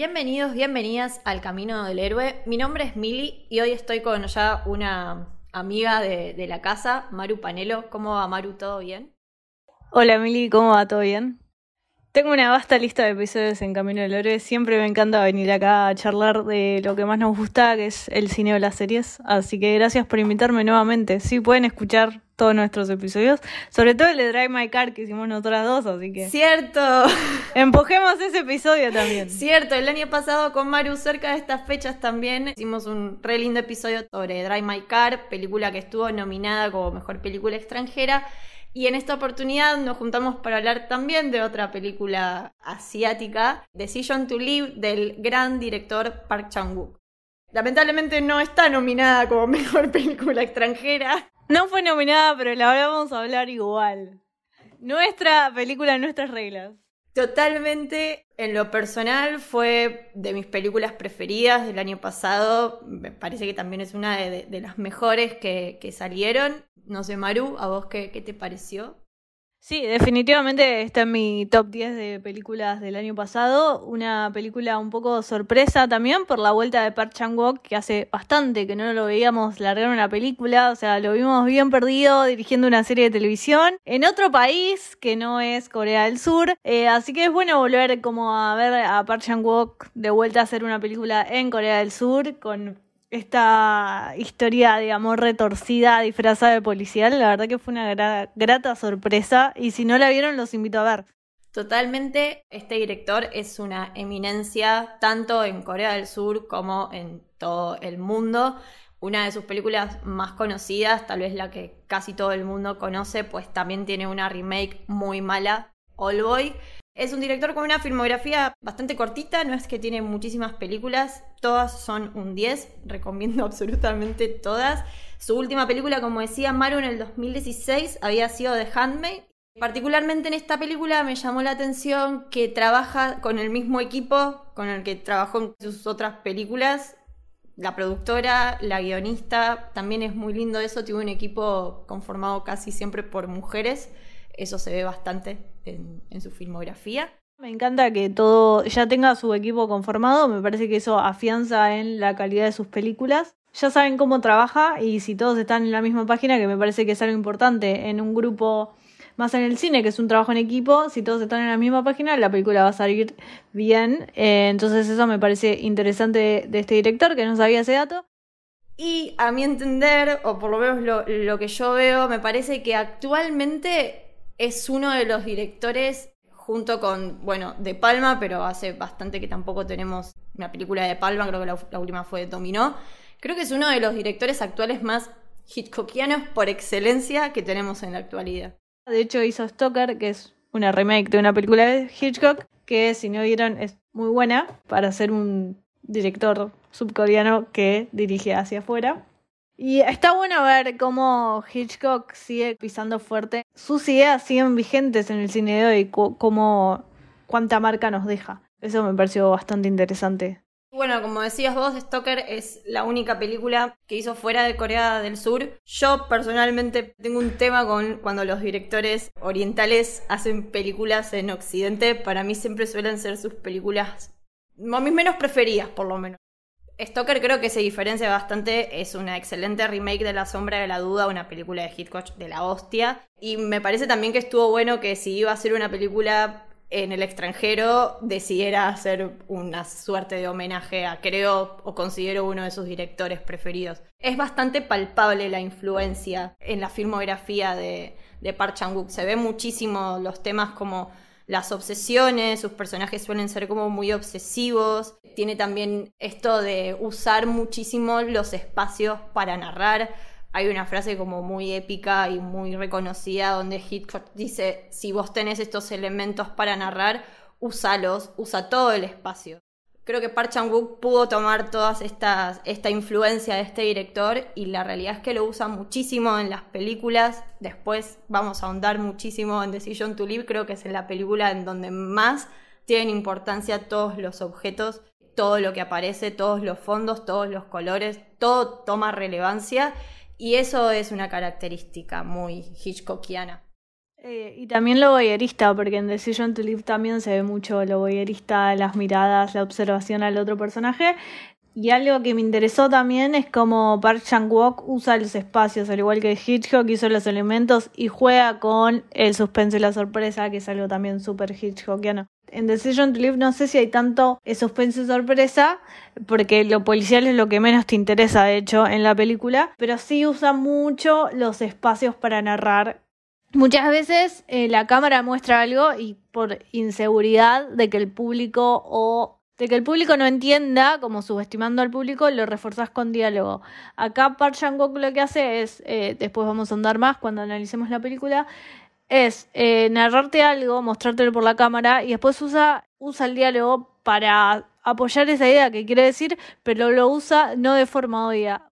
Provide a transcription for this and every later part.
Bienvenidos, bienvenidas al Camino del Héroe. Mi nombre es Mili y hoy estoy con ya una amiga de, la casa, Maru Panelo. ¿Cómo va Maru? ¿Todo bien? Hola Mili, ¿cómo va? ¿Todo bien? Tengo una vasta lista de episodios en Camino del Héroe. Siempre me encanta venir acá a charlar de lo que más nos gusta, que es el cine o las series. Así que gracias por invitarme nuevamente. Sí, pueden escuchar todos nuestros episodios, sobre todo el de Drive My Car que hicimos nosotras dos, así que Cierto, empujemos ese episodio también. cierto. El año pasado con Maru, cerca de estas fechas también, hicimos un re lindo episodio sobre Drive My Car, película que estuvo nominada como mejor película extranjera. Y en esta oportunidad nos juntamos para hablar también de otra película asiática, Decision to Live, del gran director Park Chan-wook. Lamentablemente no está nominada como mejor película extranjera. No fue nominada, pero la vamos a hablar igual. Nuestra película, nuestras reglas. Totalmente, en lo personal fue de mis películas preferidas del año pasado. Me parece que también es una de, de las mejores que, que salieron. No sé, Maru, ¿a vos qué, qué te pareció? Sí, definitivamente está en mi top 10 de películas del año pasado. Una película un poco sorpresa también por la vuelta de Park Chan-wook, que hace bastante que no lo veíamos largar una película. O sea, lo vimos bien perdido dirigiendo una serie de televisión en otro país que no es Corea del Sur. Eh, así que es bueno volver como a ver a Park Chan-wook de vuelta a hacer una película en Corea del Sur con esta historia de amor retorcida disfrazada de policial, la verdad que fue una gra- grata sorpresa y si no la vieron los invito a ver. Totalmente, este director es una eminencia tanto en Corea del Sur como en todo el mundo. Una de sus películas más conocidas, tal vez la que casi todo el mundo conoce, pues también tiene una remake muy mala, All Boy. Es un director con una filmografía bastante cortita, no es que tiene muchísimas películas, todas son un 10, recomiendo absolutamente todas. Su última película, como decía Maru, en el 2016 había sido The Handmaid. Particularmente en esta película me llamó la atención que trabaja con el mismo equipo con el que trabajó en sus otras películas. La productora, la guionista, también es muy lindo eso, tiene un equipo conformado casi siempre por mujeres. Eso se ve bastante en, en su filmografía. Me encanta que todo ya tenga su equipo conformado, me parece que eso afianza en la calidad de sus películas. Ya saben cómo trabaja y si todos están en la misma página, que me parece que es algo importante en un grupo más en el cine, que es un trabajo en equipo, si todos están en la misma página, la película va a salir bien. Eh, entonces eso me parece interesante de, de este director, que no sabía ese dato. Y a mi entender, o por lo menos lo, lo que yo veo, me parece que actualmente es uno de los directores, junto con, bueno, De Palma, pero hace bastante que tampoco tenemos una película de Palma, creo que la, última fue Dominó. Creo que es uno de los directores actuales más hitchcockianos por excelencia que tenemos en la actualidad. De hecho hizo Stoker, que es una remake de una película de Hitchcock, que si no vieron es muy buena para ser un director subcoreano que dirige hacia afuera. Y está bueno ver cómo Hitchcock sigue pisando fuerte. Sus ideas siguen vigentes en el cine de hoy, cómo cuánta marca nos deja. Eso me pareció bastante interesante. Bueno, como decías vos, Stoker es la única película que hizo fuera de Corea del Sur. Yo personalmente tengo un tema con cuando los directores orientales hacen películas en Occidente. Para mí siempre suelen ser sus películas, a mis menos preferidas por lo menos. Stoker creo que se diferencia bastante, es una excelente remake de La Sombra de la Duda, una película de Hitchcock de la hostia. Y me parece también que estuvo bueno que si iba a hacer una película en el extranjero decidiera hacer una suerte de homenaje a, creo, o considero uno de sus directores preferidos. Es bastante palpable la influencia en la filmografía de, de Park Chan-wook. Se ve muchísimo los temas como las obsesiones, sus personajes suelen ser como muy obsesivos. Tiene también esto de usar muchísimo los espacios para narrar, hay una frase como muy épica y muy reconocida donde Hitchcock dice, si vos tenés estos elementos para narrar, úsalos, usa todo el espacio. Creo que Park Chan-wook pudo tomar toda esta influencia de este director y la realidad es que lo usa muchísimo en las películas. Después vamos a ahondar muchísimo en Decision to Live, creo que es en la película en donde más tienen importancia todos los objetos, todo lo que aparece, todos los fondos, todos los colores, todo toma relevancia y eso es una característica muy Hitchcockiana. Eh, y también lo voyerista, porque en Decision to Live también se ve mucho lo voyerista, las miradas, la observación al otro personaje. Y algo que me interesó también es cómo Park Chan-wook usa los espacios, al igual que Hitchcock hizo los elementos y juega con el suspenso y la sorpresa, que es algo también súper Hitchcockiano. En Decision to Live no sé si hay tanto suspense y sorpresa, porque lo policial es lo que menos te interesa, de hecho, en la película, pero sí usa mucho los espacios para narrar. Muchas veces eh, la cámara muestra algo y por inseguridad de que el público o de que el público no entienda, como subestimando al público, lo reforzas con diálogo. Acá Park chan lo que hace es, eh, después vamos a andar más cuando analicemos la película, es eh, narrarte algo, mostrártelo por la cámara y después usa, usa el diálogo para apoyar esa idea que quiere decir, pero lo usa no de forma obvia.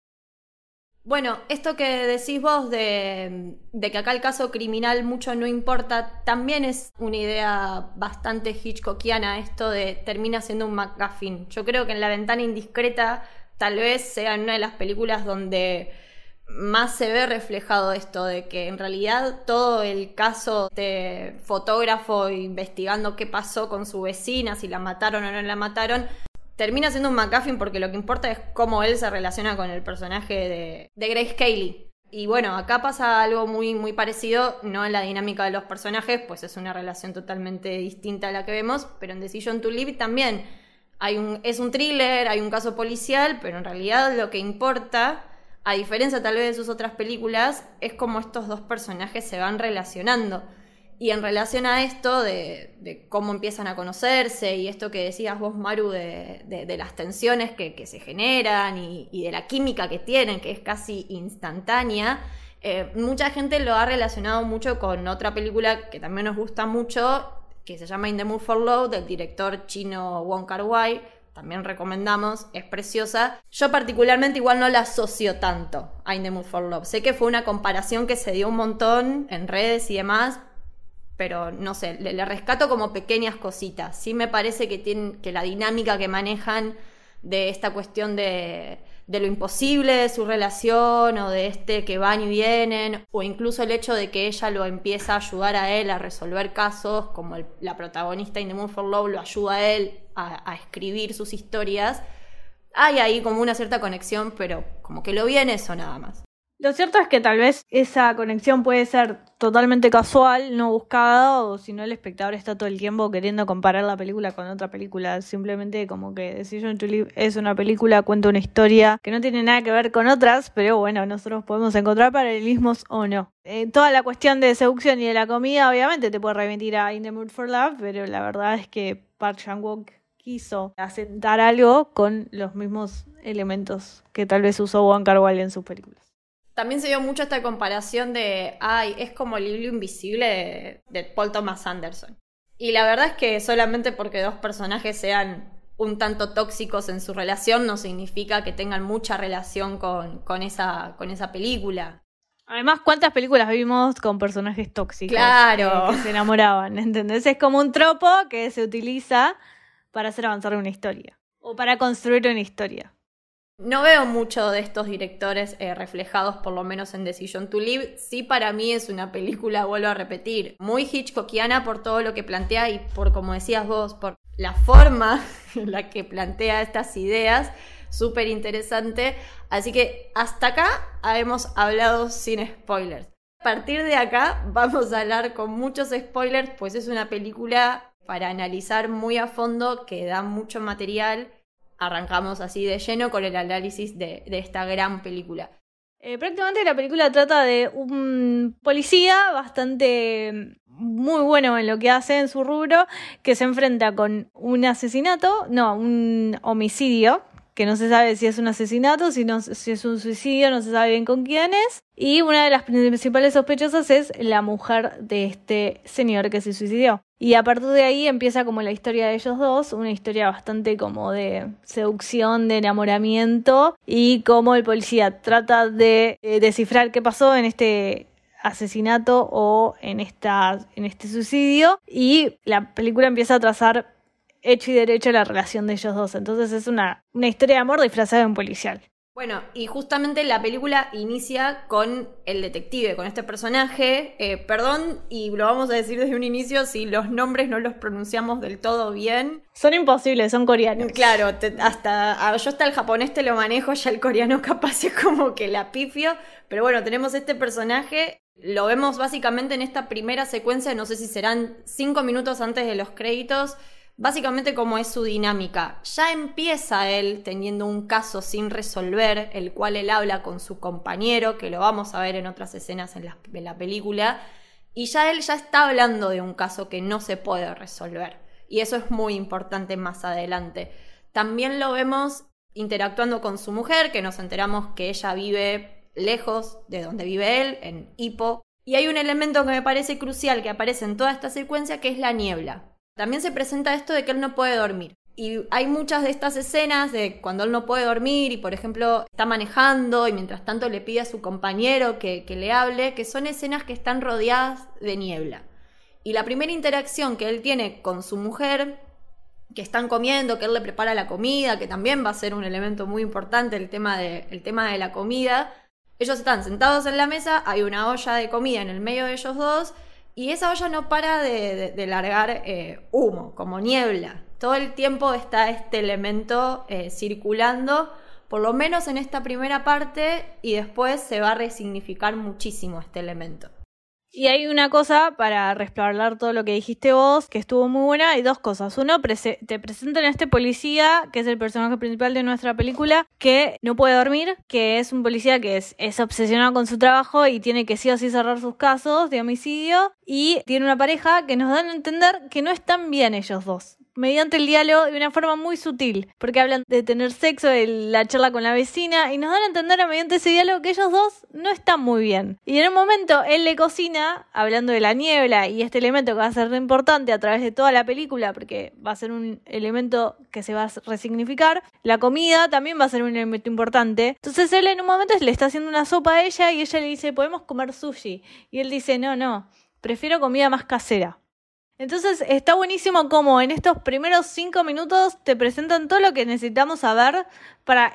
Bueno, esto que decís vos de, de, que acá el caso criminal mucho no importa, también es una idea bastante hitchcockiana, esto de termina siendo un McGuffin. Yo creo que en La ventana indiscreta tal vez sea una de las películas donde más se ve reflejado esto de que en realidad todo el caso de fotógrafo investigando qué pasó con su vecina, si la mataron o no la mataron, termina siendo un McGuffin porque lo que importa es cómo él se relaciona con el personaje de, Grace Cayley. Y bueno, acá pasa algo muy, muy parecido, no en la dinámica de los personajes, pues es una relación totalmente distinta a la que vemos, pero en Decision to Live también hay un, es un thriller, hay un caso policial, pero en realidad lo que importa a diferencia tal vez de sus otras películas, es como estos dos personajes se van relacionando. Y en relación a esto de, cómo empiezan a conocerse y esto que decías vos, Maru, de, las tensiones que, se generan y, de la química que tienen, que es casi instantánea, eh, mucha gente lo ha relacionado mucho con otra película que también nos gusta mucho, que se llama In the Mood for Love, del director chino Wong Kar Wai, también recomendamos, es preciosa. Yo particularmente igual no la asocio tanto a In the Mood for Love. Sé que fue una comparación que se dio un montón en redes y demás, pero no sé, le, rescato como pequeñas cositas. Sí me parece que, tienen, que la dinámica que manejan de esta cuestión de, de lo imposible de su relación o de este que van y vienen, o incluso el hecho de que ella lo empieza a ayudar a él a resolver casos, como la protagonista in The Moon for Love lo ayuda a él a, a escribir sus historias. Hay ahí como una cierta conexión, pero como que lo vi en eso nada más. Lo cierto es que tal vez esa conexión puede ser totalmente casual, no buscada, o si no el espectador está todo el tiempo queriendo comparar la película con otra película. Simplemente como que Decision to Live es una película, cuenta una historia que no tiene nada que ver con otras, pero bueno, nosotros podemos encontrar paralelismos o no. Eh, toda la cuestión de seducción y de la comida, obviamente te puede remitir a In the Mood for Love, pero la verdad es que Park Chan-wook quiso asentar algo con los mismos elementos que tal vez usó Wong Kar Wai en sus películas. También se dio mucho esta comparación de, ay, es como el libro invisible de, Paul Thomas Anderson. Y la verdad es que solamente porque dos personajes sean un tanto tóxicos en su relación no significa que tengan mucha relación con, con, esa, con esa película. Además, ¿cuántas películas vimos con personajes tóxicos? Claro. Que, se enamoraban, ¿entendés? Es como un tropo que se utiliza para hacer avanzar una historia. O para construir una historia. No veo mucho de estos directores eh, reflejados, por lo menos en Decision to Live. Sí, para mí es una película, vuelvo a repetir, muy Hitchcockiana por todo lo que plantea y por, como decías vos, por la forma en la que plantea estas ideas. Súper interesante. Así que hasta acá hemos hablado sin spoilers. A partir de acá vamos a hablar con muchos spoilers, pues es una película para analizar muy a fondo, que da mucho material arrancamos así de lleno con el análisis de, esta gran película. Eh, prácticamente la película trata de un policía bastante muy bueno en lo que hace en su rubro, que se enfrenta con un asesinato, no, un homicidio, que no se sabe si es un asesinato, si, si es un suicidio, no se sabe bien con quién es. Y una de las principales sospechosas es la mujer de este señor que se suicidió. Y a partir de ahí empieza como la historia de ellos dos, una historia bastante como de seducción, de enamoramiento y cómo el policía trata de eh, descifrar qué pasó en este asesinato o en, esta, en este suicidio y la película empieza a trazar hecho y derecho la relación de ellos dos. Entonces es una, una historia de amor disfrazada de un policial. Bueno, y justamente la película inicia con el detective, con este personaje. Eh, perdón, y lo vamos a decir desde un inicio, si los nombres no los pronunciamos del todo bien. Son imposibles, son coreanos. Claro, hasta yo hasta el japonés te lo manejo, ya el coreano capaz es como que la pifio. Pero bueno, tenemos este personaje, lo vemos básicamente en esta primera secuencia, no sé si serán cinco minutos antes de los créditos básicamente cómo es su dinámica. Ya empieza él teniendo un caso sin resolver, el cual él habla con su compañero, que lo vamos a ver en otras escenas en la, la película, y ya él ya está hablando de un caso que no se puede resolver. Y eso es muy importante más adelante. También lo vemos interactuando con su mujer, que nos enteramos que ella vive lejos de donde vive él, en Hippo. Y hay un elemento que me parece crucial que aparece en toda esta secuencia, que es la niebla. También se presenta esto de que él no puede dormir. Y hay muchas de estas escenas de cuando él no puede dormir y, por ejemplo, está manejando y mientras tanto le pide a su compañero que, le hable, que son escenas que están rodeadas de niebla. Y la primera interacción que él tiene con su mujer, que están comiendo, que él le prepara la comida, que también va a ser un elemento muy importante el tema de, el tema de la comida. Ellos están sentados en la mesa, hay una olla de comida en el medio de ellos dos y esa olla no para de, largar eh, humo, como niebla. Todo el tiempo está este elemento eh, circulando, por lo menos en esta primera parte, y después se va a resignificar muchísimo este elemento. Y hay una cosa para respaldar todo lo que dijiste vos, que estuvo muy buena, hay dos cosas. Uno, te presentan a este policía, que es el personaje principal de nuestra película, que no puede dormir, que es un policía que es, es obsesionado con su trabajo y tiene que sí o sí cerrar sus casos de homicidio, y tiene una pareja que nos dan a entender que no están bien ellos dos mediante el diálogo de una forma muy sutil, porque hablan de tener sexo, de la charla con la vecina, y nos dan a entender mediante ese diálogo que ellos dos no están muy bien. Y en un momento él le cocina, hablando de la niebla y este elemento que va a ser importante a través de toda la película, porque va a ser un elemento que se va a resignificar, la comida también va a ser un elemento importante. Entonces él en un momento le está haciendo una sopa a ella y ella le dice, podemos comer sushi. Y él dice, no, no, prefiero comida más casera. Entonces está buenísimo como en estos primeros cinco minutos te presentan todo lo que necesitamos saber para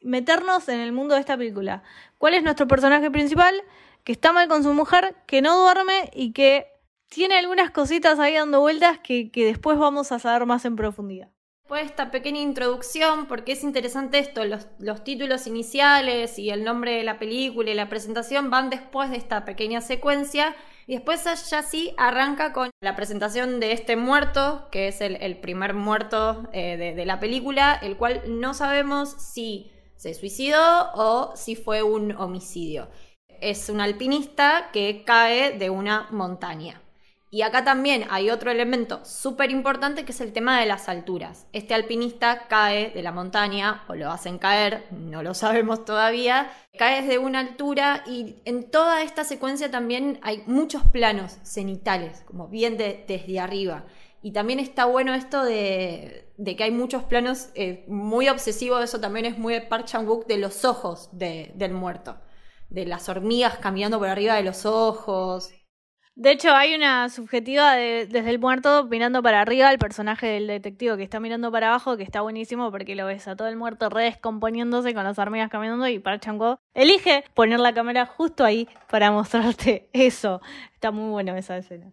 meternos en el mundo de esta película. ¿Cuál es nuestro personaje principal? Que está mal con su mujer, que no duerme y que tiene algunas cositas ahí dando vueltas que, después vamos a saber más en profundidad. Pues esta pequeña introducción, porque es interesante esto, los, los, títulos iniciales y el nombre de la película y la presentación van después de esta pequeña secuencia y después ya sí arranca con la presentación de este muerto, que es el, primer muerto eh, de, la película, el cual no sabemos si se suicidó o si fue un homicidio. Es un alpinista que cae de una montaña. Y acá también hay otro elemento súper importante que es el tema de las alturas. Este alpinista cae de la montaña, o lo hacen caer, no lo sabemos todavía, cae desde una altura y en toda esta secuencia también hay muchos planos cenitales, como bien desde arriba. Y también está bueno esto de, que hay muchos planos eh, muy obsesivos, eso también es muy de Park Chan-wook, de los ojos del muerto, de las hormigas caminando por arriba de los ojos. De hecho, hay una subjetiva desde el muerto mirando para arriba, el personaje del detective que está mirando para abajo, que está buenísimo porque lo ves a todo el muerto redescomponiéndose con las hormigas caminando y para Chango elige poner la cámara justo ahí para mostrarte eso. Está muy bueno esa escena.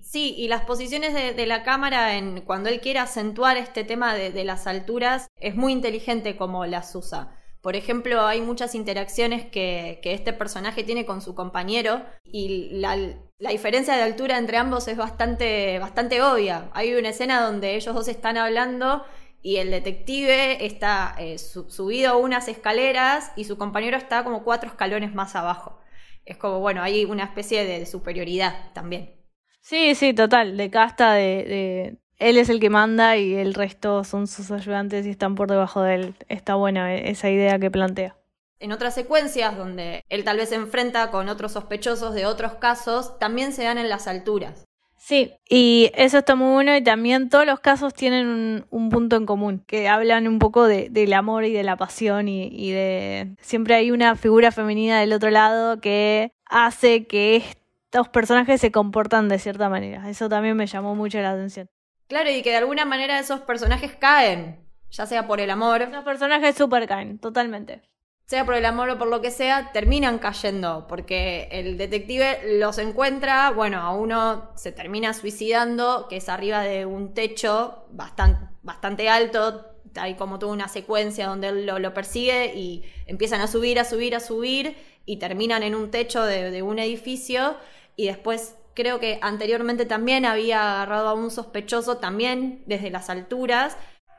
Sí, y las posiciones de, la cámara en cuando él quiere acentuar este tema de, de las alturas es muy inteligente como las usa. Por ejemplo, hay muchas interacciones que, este personaje tiene con su compañero y la, diferencia de altura entre ambos es bastante, bastante obvia. Hay una escena donde ellos dos están hablando y el detective está eh, subido a unas escaleras y su compañero está como cuatro escalones más abajo. Es como, bueno, hay una especie de superioridad también. Sí, sí, total, de casta, de, él es el que manda y el resto son sus ayudantes y están por debajo de él. Está buena esa idea que plantea. En otras secuencias donde él tal vez se enfrenta con otros sospechosos de otros casos, también se dan en las alturas. Sí, y eso está muy bueno y también todos los casos tienen un, punto en común, que hablan un poco del amor y de la pasión y, y, de... Siempre hay una figura femenina del otro lado que hace que estos personajes se comportan de cierta manera. Eso también me llamó mucho la atención. Claro, y que de alguna manera esos personajes caen, ya sea por el amor. Los personajes super caen, totalmente. Sea por el amor o por lo que sea, terminan cayendo, porque el detective los encuentra, bueno, a uno se termina suicidando, que es arriba de un techo bastante, bastante alto, hay como toda una secuencia donde él lo, persigue y empiezan a subir, a subir, a subir, y terminan en un techo de, de un edificio, y después creo que anteriormente también había agarrado a un sospechoso también desde las alturas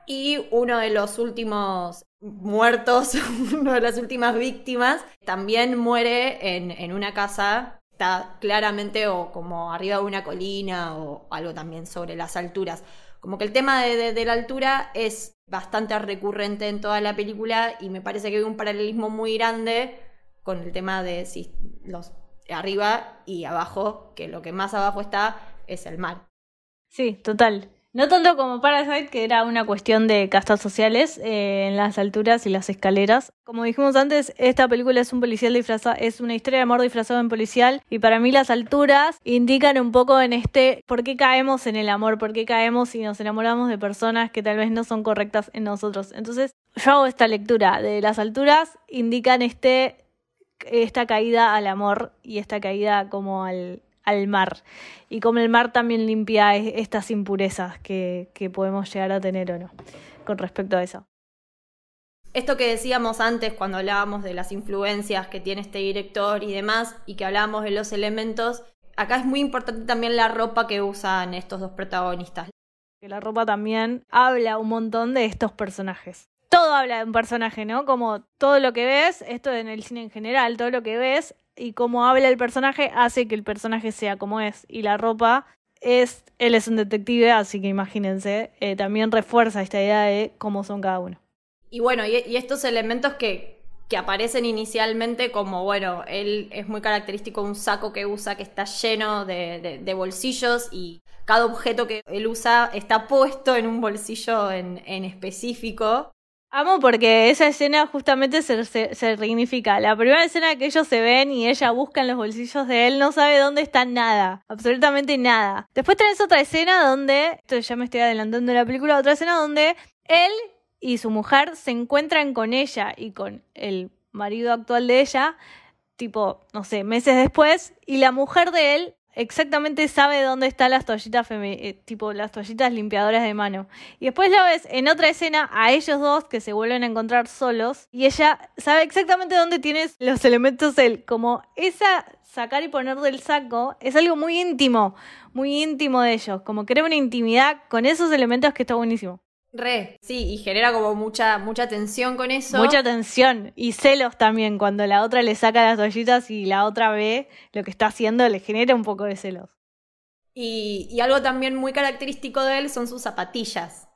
y uno de los últimos muertos, una de las últimas víctimas, también muere en, una casa, está claramente o como arriba de una colina o algo también sobre las alturas. Como que el tema de, de la altura es bastante recurrente en toda la película y me parece que hay un paralelismo muy grande con el tema de si los arriba y abajo, que lo que más abajo está es el mar. Sí, total. No tanto como Parasite, que era una cuestión de castas sociales eh, en las alturas y las escaleras. Como dijimos antes, esta película es un policial disfrazado, es una historia de amor disfrazado en policial. Y para mí las alturas indican un poco en este por qué caemos en el amor, por qué caemos y nos enamoramos de personas que tal vez no son correctas en nosotros. Entonces, yo hago esta lectura de las alturas, indican este esta caída al amor y esta caída como al, al mar. Y como el mar también limpia estas impurezas que, que podemos llegar a tener o no con respecto a eso. Esto que decíamos antes cuando hablábamos de las influencias que tiene este director y demás, y que hablábamos de los elementos, acá es muy importante también la ropa que usan estos dos protagonistas. Que la ropa también habla un montón de estos personajes todo habla de un personaje, ¿no? Como todo lo que ves, esto en el cine en general, todo lo que ves y cómo habla el personaje hace que el personaje sea como es. Y la ropa es, él es un detective, así que imagínense, eh, también refuerza esta idea de cómo son cada uno. Y bueno, y, estos elementos que, que aparecen inicialmente como, bueno, él es muy característico un saco que usa que está lleno de, de, bolsillos y cada objeto que él usa está puesto en un bolsillo en, en específico. Amo porque esa escena justamente se, se, significa. La primera escena que ellos se ven y ella busca en los bolsillos de él, no sabe dónde está nada, absolutamente nada. Después tenés otra escena donde, esto ya me estoy adelantando de la película, otra escena donde él y su mujer se encuentran con ella y con el marido actual de ella, tipo, no sé, meses después, y la mujer de él exactamente sabe dónde están las toallitas eh, tipo las toallitas limpiadoras de mano. Y después la ves en otra escena a ellos dos que se vuelven a encontrar solos y ella sabe exactamente dónde tienes los elementos él. Como esa sacar y poner del saco es algo muy íntimo, muy íntimo de ellos. Como crea una intimidad con esos elementos que está buenísimo. Re, sí, y genera como mucha, mucha tensión con eso. Mucha tensión y celos también, cuando la otra le saca las toallitas y la otra ve lo que está haciendo, le genera un poco de celos. Y, y algo también muy característico de él son sus zapatillas,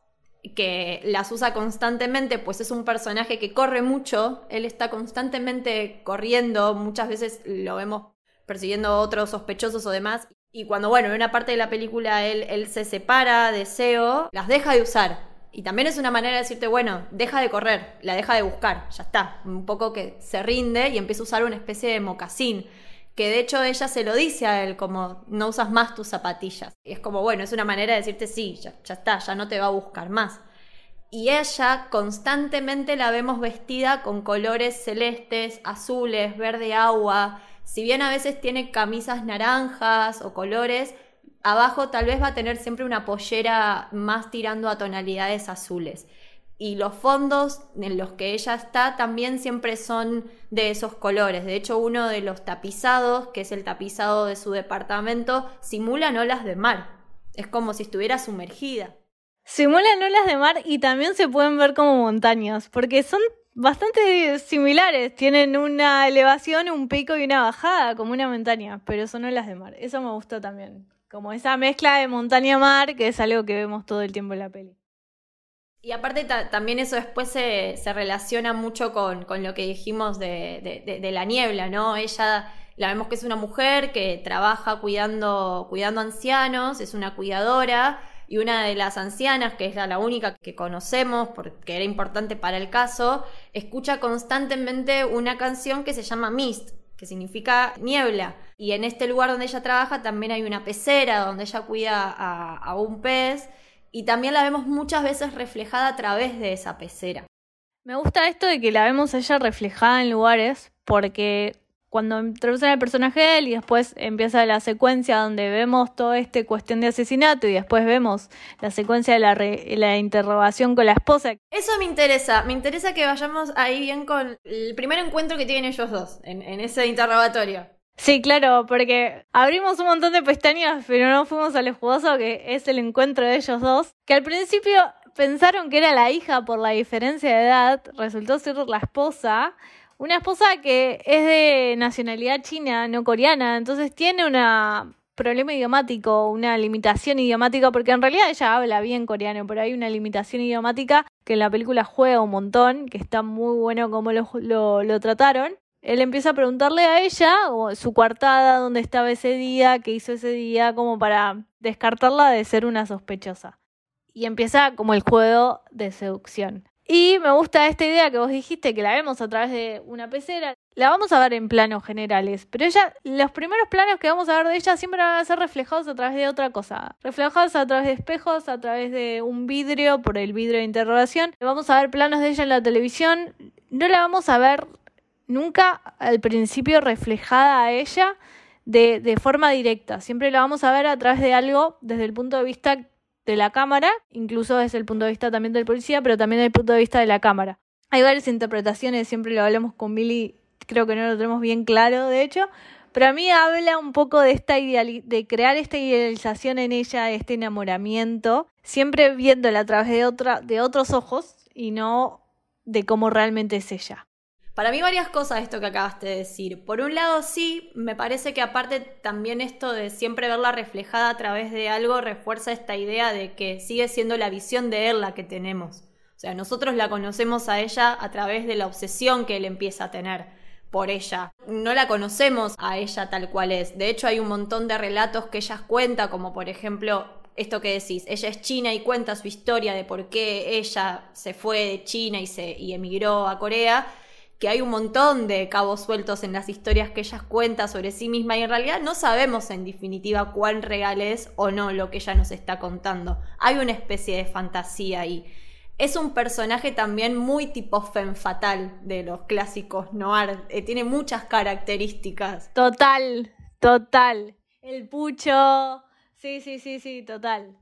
que las usa constantemente, pues es un personaje que corre mucho, él está constantemente corriendo, muchas veces lo vemos persiguiendo a otros sospechosos o demás. Y cuando, bueno, en una parte de la película él, él se separa de SEO, las deja de usar y también es una manera de decirte, bueno, deja de correr, la deja de buscar, ya está. Un poco que se rinde y empieza a usar una especie de mocasín. Que de hecho ella se lo dice a él, como no usas más tus zapatillas. Y es como, bueno, es una manera de decirte, sí, ya, ya está, ya no te va a buscar más. Y ella constantemente la vemos vestida con colores celestes, azules, verde agua. Si bien a veces tiene camisas naranjas o colores, abajo tal vez va a tener siempre una pollera más tirando a tonalidades azules. Y los fondos en los que ella está también siempre son de esos colores. De hecho, uno de los tapizados, que es el tapizado de su departamento, simulan olas de mar. Es como si estuviera sumergida. Simulan olas de mar y también se pueden ver como montañas, porque son bastante similares. Tienen una elevación, un pico y una bajada, como una montaña, pero son olas de mar. Eso me gustó también. Como esa mezcla de montaña-mar, que es algo que vemos todo el tiempo en la peli. Y aparte también eso después se, relaciona mucho con, lo que dijimos de, la niebla, ¿no? Ella la vemos que es una mujer que trabaja cuidando, cuidando ancianos, es una cuidadora, y una de las ancianas, que es la, única que conocemos porque era importante para el caso, escucha constantemente una canción que se llama Mist, que significa niebla. Y en este lugar donde ella trabaja también hay una pecera donde ella cuida a, un pez y también la vemos muchas veces reflejada a través de esa pecera. Me gusta esto de que la vemos ella reflejada en lugares porque cuando introducen el personaje de él y después empieza la secuencia donde vemos toda esta cuestión de asesinato y después vemos la secuencia de la, la interrogación con la esposa. Eso me interesa, me interesa que vayamos ahí bien con el primer encuentro que tienen ellos dos en, en ese interrogatorio. Sí, claro, porque abrimos un montón de pestañas, pero no fuimos al jugoso que es el encuentro de ellos dos, que al principio pensaron que era la hija por la diferencia de edad, resultó ser la esposa, una esposa que es de nacionalidad china, no coreana, entonces tiene un problema idiomático, una limitación idiomática, porque en realidad ella habla bien coreano, pero hay una limitación idiomática que en la película juega un montón, que está muy bueno como lo, lo, trataron. Él empieza a preguntarle a ella su coartada, dónde estaba ese día, qué hizo ese día, como para descartarla de ser una sospechosa. Y empieza como el juego de seducción. Y me gusta esta idea que vos dijiste, que la vemos a través de una pecera. La vamos a ver en planos generales, pero ella, los primeros planos que vamos a ver de ella siempre van a ser reflejados a través de otra cosa. Reflejados a través de espejos, a través de un vidrio, por el vidrio de interrogación. Vamos a ver planos de ella en la televisión. No la vamos a ver nunca al principio reflejada a ella de, de forma directa. Siempre la vamos a ver a través de algo desde el punto de vista de la cámara, incluso desde el punto de vista también del policía, pero también desde el punto de vista de la cámara. Hay varias interpretaciones, siempre lo hablamos con Billy, creo que no lo tenemos bien claro, de hecho, pero a mí habla un poco de esta de crear esta idealización en ella, este enamoramiento, siempre viéndola a través de otra de otros ojos y no de cómo realmente es ella. Para mí varias cosas esto que acabaste de decir. Por un lado sí, me parece que aparte también esto de siempre verla reflejada a través de algo refuerza esta idea de que sigue siendo la visión de él la que tenemos. O sea, nosotros la conocemos a ella a través de la obsesión que él empieza a tener por ella. No la conocemos a ella tal cual es. De hecho, hay un montón de relatos que ella cuenta, como por ejemplo esto que decís, ella es china y cuenta su historia de por qué ella se fue de China y, se, y emigró a Corea que hay un montón de cabos sueltos en las historias que ella cuenta sobre sí misma y en realidad no sabemos en definitiva cuán real es o no lo que ella nos está contando. Hay una especie de fantasía ahí. Es un personaje también muy tipo femme fatal de los clásicos noir. Eh, tiene muchas características. Total, total. El pucho. Sí, sí, sí, sí, total.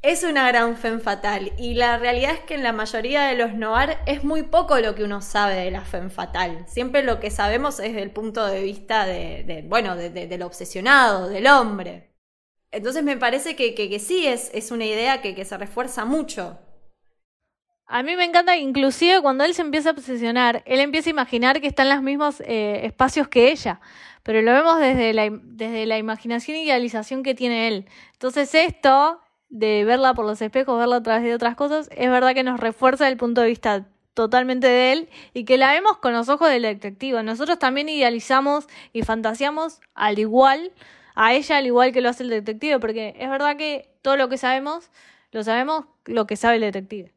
Es una gran femme fatal y la realidad es que en la mayoría de los noir es muy poco lo que uno sabe de la femme fatal. Siempre lo que sabemos es del punto de vista de, bueno, de, del obsesionado, del hombre. Entonces me parece que, que, sí es, es, una idea que, se refuerza mucho. A mí me encanta, inclusive cuando él se empieza a obsesionar, él empieza a imaginar que está en los mismos eh, espacios que ella, pero lo vemos desde la, desde la imaginación y idealización que tiene él. Entonces esto de verla por los espejos, verla a través de otras cosas, es verdad que nos refuerza el punto de vista totalmente de él y que la vemos con los ojos del detective. Nosotros también idealizamos y fantaseamos al igual a ella, al igual que lo hace el detective, porque es verdad que todo lo que sabemos, lo sabemos lo que sabe el detective.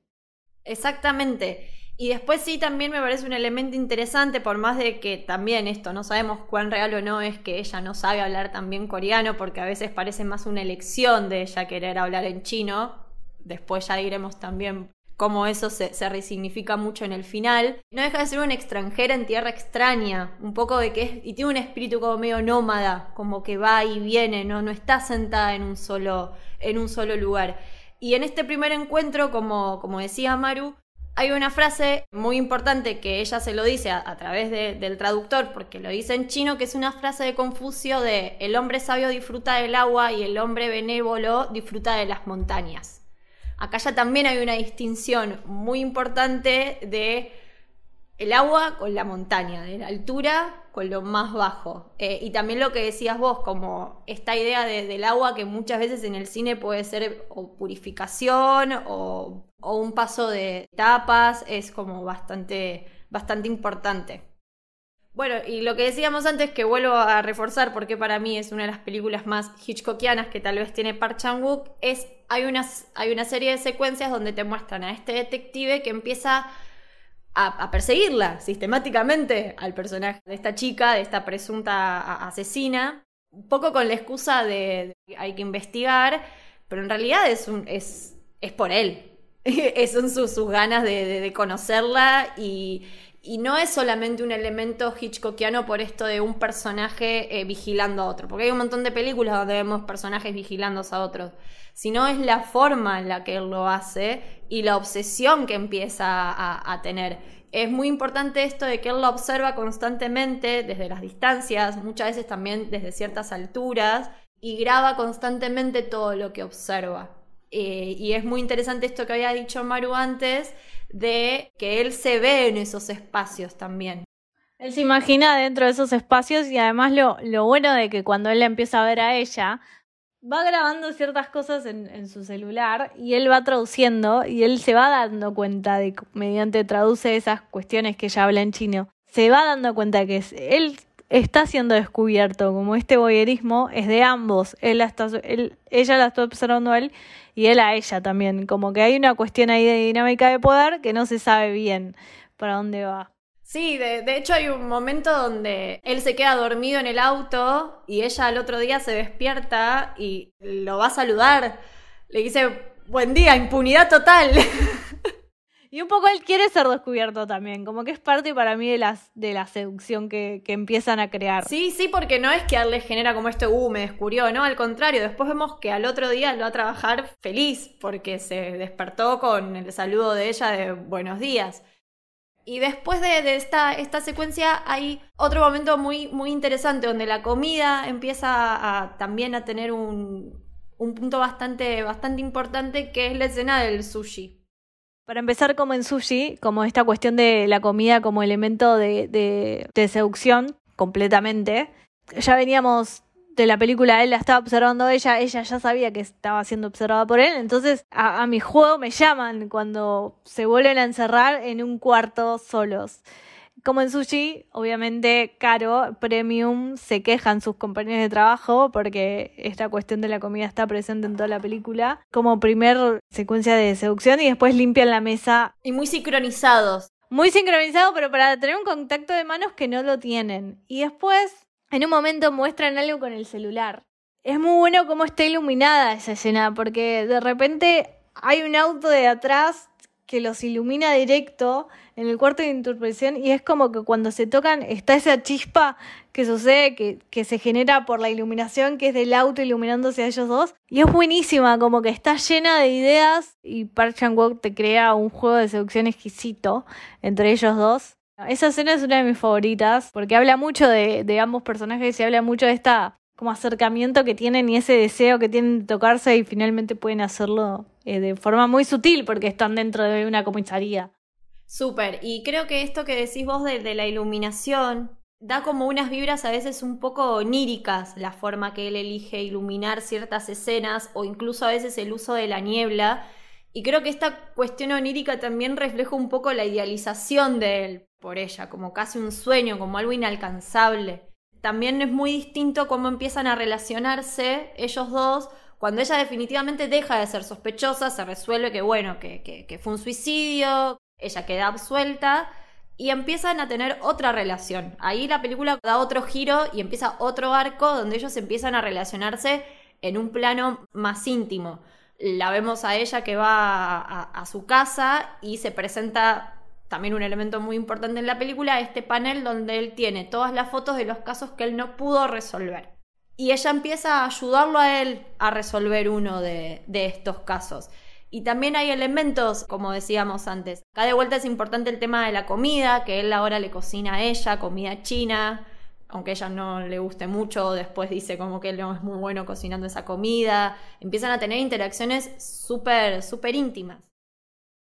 Exactamente. Y después sí también me parece un elemento interesante, por más de que también esto no sabemos cuán real o no es que ella no sabe hablar también coreano, porque a veces parece más una elección de ella querer hablar en chino. Después ya diremos también cómo eso se, resignifica mucho en el final. No deja de ser una extranjera en tierra extraña, un poco de que es, y tiene un espíritu como medio nómada, como que va y viene, no, no está sentada en un solo, en un solo lugar. Y en este primer encuentro, como, como decía Maru, hay una frase muy importante que ella se lo dice a, través del traductor, porque lo dice en chino, que es una frase de Confucio de el hombre sabio disfruta del agua y el hombre benévolo disfruta de las montañas. Acá ya también hay una distinción muy importante de el agua con la montaña, de la altura con lo más bajo. Eh, y también lo que decías vos, como esta idea del agua que muchas veces en el cine puede ser purificación o, o un paso de etapas, es como bastante, bastante importante. Bueno, y lo que decíamos antes, que vuelvo a reforzar porque para mí es una de las películas más hitchcockianas que tal vez tiene Park Chan-wook, es hay, hay una serie de secuencias donde te muestran a este detective que empieza a, perseguirla sistemáticamente al personaje de esta chica, de esta presunta asesina, un poco con la excusa de, hay que investigar, pero en realidad es, un, es, es por él. Son sus, sus ganas de conocerla y, y no es solamente un elemento hitchcockiano por esto de un personaje eh, vigilando a otro, porque hay un montón de películas donde vemos personajes vigilando a otros, sino es la forma en la que él lo hace y la obsesión que empieza a, a tener. Es muy importante esto de que él lo observa constantemente desde las distancias, muchas veces también desde ciertas alturas, y graba constantemente todo lo que observa. Eh, y es muy interesante esto que había dicho Maru antes, de que él se ve en esos espacios también. Él se imagina dentro de esos espacios y además lo, lo bueno de que cuando él la empieza a ver a ella, va grabando ciertas cosas en, en, su celular y él va traduciendo y él se va dando cuenta de mediante traduce esas cuestiones que ella habla en chino, se va dando cuenta que es, él está siendo descubierto, como este boyerismo es de ambos, él está, él, ella la está observando a él y él a ella también, como que hay una cuestión ahí de dinámica de poder que no se sabe bien para dónde va. Sí, de, de, hecho hay un momento donde él se queda dormido en el auto y ella al otro día se despierta y lo va a saludar. Le dice, buen día, impunidad total. Y un poco él quiere ser descubierto también, como que es parte para mí de, las, de la seducción que, que empiezan a crear. Sí, sí, porque no es que a él le genera como esto, uh, me descubrió, no, al contrario, después vemos que al otro día lo va a trabajar feliz, porque se despertó con el saludo de ella de buenos días. Y después de, esta, esta, secuencia hay otro momento muy, muy interesante donde la comida empieza también a tener un, un punto bastante, bastante importante que es la escena del sushi. Para empezar, como en sushi, como esta cuestión de la comida como elemento de, de, seducción completamente. Ya veníamos de la película, él la estaba observando ella, ella ya sabía que estaba siendo observada por él, entonces a, a mi juego me llaman cuando se vuelven a encerrar en un cuarto solos. Como en sushi, obviamente caro, premium, se quejan sus compañeros de trabajo porque esta cuestión de la comida está presente en toda la película. Como primer secuencia de seducción y después limpian la mesa. Y muy sincronizados. Muy sincronizados, pero para tener un contacto de manos que no lo tienen. Y después, en un momento, muestran algo con el celular. Es muy bueno cómo está iluminada esa escena, porque de repente hay un auto de atrás que los ilumina directo en el cuarto de interpretación y es como que cuando se tocan está esa chispa que sucede, que, que se genera por la iluminación que es del auto iluminándose a ellos dos. Y es buenísima, como que está llena de ideas y Park Chan-wook te crea un juego de seducción exquisito entre ellos dos. Esa escena es una de mis favoritas porque habla mucho de, de ambos personajes y habla mucho de esta como acercamiento que tienen y ese deseo que tienen de tocarse y finalmente pueden hacerlo eh, de forma muy sutil porque están dentro de una comisaría. Súper, y creo que esto que decís vos de, la iluminación da como unas vibras a veces un poco oníricas la forma que él elige iluminar ciertas escenas o incluso a veces el uso de la niebla. Y creo que esta cuestión onírica también refleja un poco la idealización de él por ella, como casi un sueño, como algo inalcanzable también es muy distinto cómo empiezan a relacionarse ellos dos. Cuando ella definitivamente deja de ser sospechosa, se resuelve que, bueno, que, que, fue un suicidio, ella queda absuelta y empiezan a tener otra relación. Ahí la película da otro giro y empieza otro arco donde ellos empiezan a relacionarse en un plano más íntimo. La vemos a ella que va a, su casa y se presenta también un elemento muy importante en la película, este panel donde él tiene todas las fotos de los casos que él no pudo resolver. Y ella empieza a ayudarlo a él a resolver uno de estos casos. Y también hay elementos, como decíamos antes. Acá de vuelta es importante el tema de la comida, que él ahora le cocina a ella, comida china, aunque ella no le guste mucho, después dice como que él no es muy bueno cocinando esa comida. Empiezan a tener interacciones súper, súper íntimas.